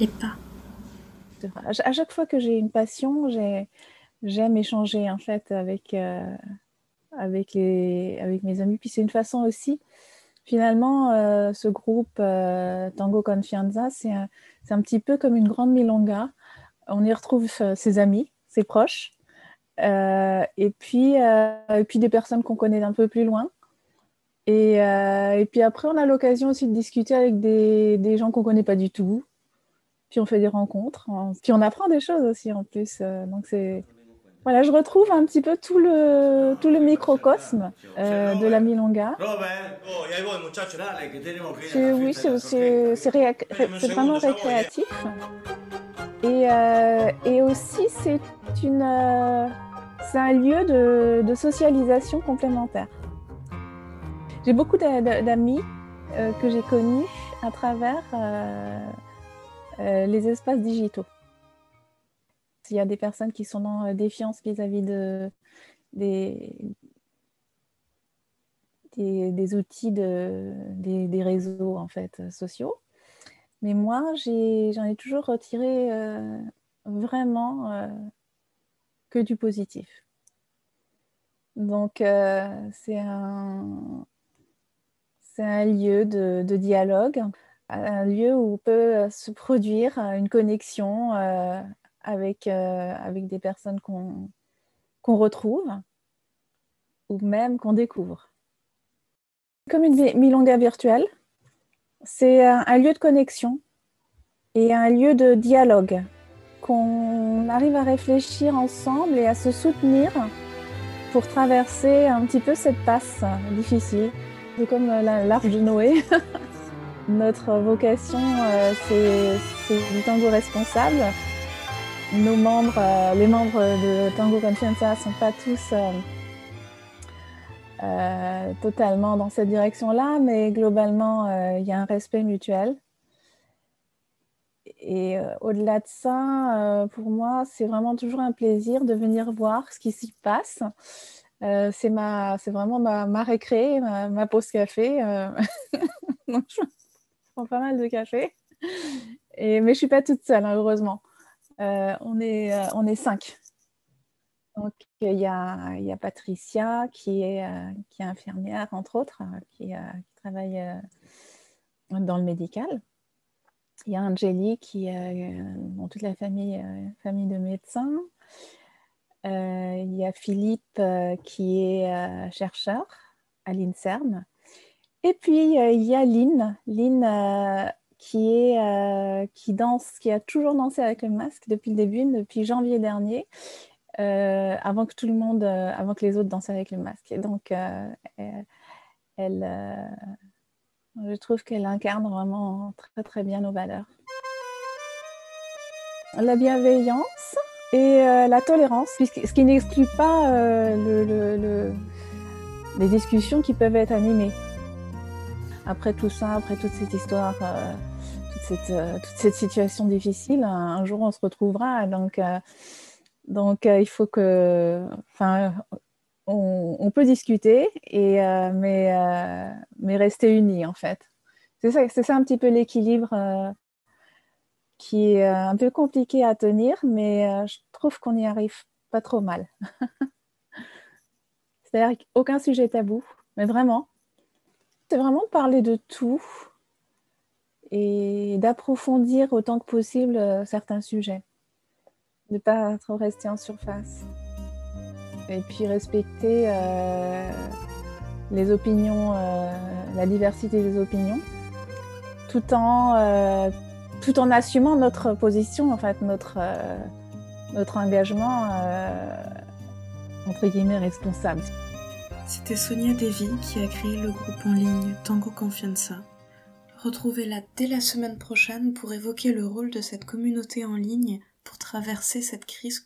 les pas. À chaque fois que j'ai une passion, j'aime échanger en fait avec, euh, avec, mes amis. Puis c'est une façon aussi, finalement, euh, ce groupe euh, Tango Confianza, c'est un, petit peu comme une grande milonga. On y retrouve ses amis, ses proches, et, puis, des personnes qu'on connaît d'un peu plus loin. Et, et, puis après, on a l'occasion aussi de discuter avec des, des gens qu'on ne connaît pas du tout, puis on fait des rencontres, puis on apprend des choses aussi en plus. Euh, donc c'est voilà, je retrouve un petit peu tout le tout le microcosme euh, de la milonga. oui, c'est vraiment récréatif. Et, euh, et aussi, c'est une c'est un lieu de, de socialisation complémentaire. J'ai beaucoup d'amis que j'ai connus à travers euh, les espaces digitaux. Il y a des personnes qui sont dans euh, défiance vis-à-vis de, des, outils de, des, réseaux en fait, sociaux. Mais moi, j'en ai, toujours retiré euh, vraiment que du positif. Donc, c'est un, lieu de dialogue un lieu où peut euh, se produire euh, une connexion euh, avec, avec des personnes qu'on retrouve ou même qu'on découvre. Comme une milonga virtuelle, c'est un lieu de connexion et un lieu de dialogue qu'on arrive à réfléchir ensemble et à se soutenir pour traverser un petit peu cette passe difficile. C'est comme l'arche de Noé. Notre vocation, euh, c'est du tango responsable. Nos membres, euh, les membres de Tango Confianza ne sont pas tous euh, totalement dans cette direction-là, mais globalement, il y a un respect mutuel. Et au-delà de ça, pour moi, c'est vraiment toujours un plaisir de venir voir ce qui s'y passe. c'est vraiment ma, ma récré, ma, pause café. prends pas mal de café. Et, mais je suis pas toute seule, hein, heureusement. Euh, on, est, euh, on est cinq. Donc, il y a, y a, Patricia qui est, euh, qui est infirmière, entre autres, qui, qui travaille dans le médical. Il y a Angélie qui est dans toute la famille, famille de médecins. il y a Philippe qui est chercheur à l'INSERM. Et puis, il y a Lynn, Lynn euh, euh, qui danse, qui a toujours dansé avec le masque depuis le début, depuis janvier dernier, euh, avant que tout le monde, avant que les autres dansent avec le masque. Et donc, je trouve qu'elle incarne vraiment très très bien nos valeurs. La bienveillance et la tolérance, ce qui n'exclut pas le, les discussions qui peuvent être animées après tout ça, après toute cette histoire, euh, toute, cette, euh, toute, cette, situation difficile, un, jour on se retrouvera. Donc, euh, donc il faut que. Enfin, on, peut discuter, et, mais, mais rester unis en fait. C'est ça, c'est ça un petit peu l'équilibre qui est un peu compliqué à tenir, mais je trouve qu'on y arrive pas trop mal. C'est-à-dire qu'aucun sujet tabou, mais vraiment, c'est vraiment parler de tout et d'approfondir autant que possible euh, certains sujets. Ne pas trop rester en surface. Et puis respecter euh, les opinions, euh, la diversité des opinions, tout en, tout en assumant notre position, en fait, notre, notre engagement, entre guillemets, responsable. C'était Sonia Devi qui a créé le groupe en ligne Tango Confianza. Retrouvez-la dès la semaine prochaine pour évoquer le rôle de cette communauté en ligne pour traverser cette crise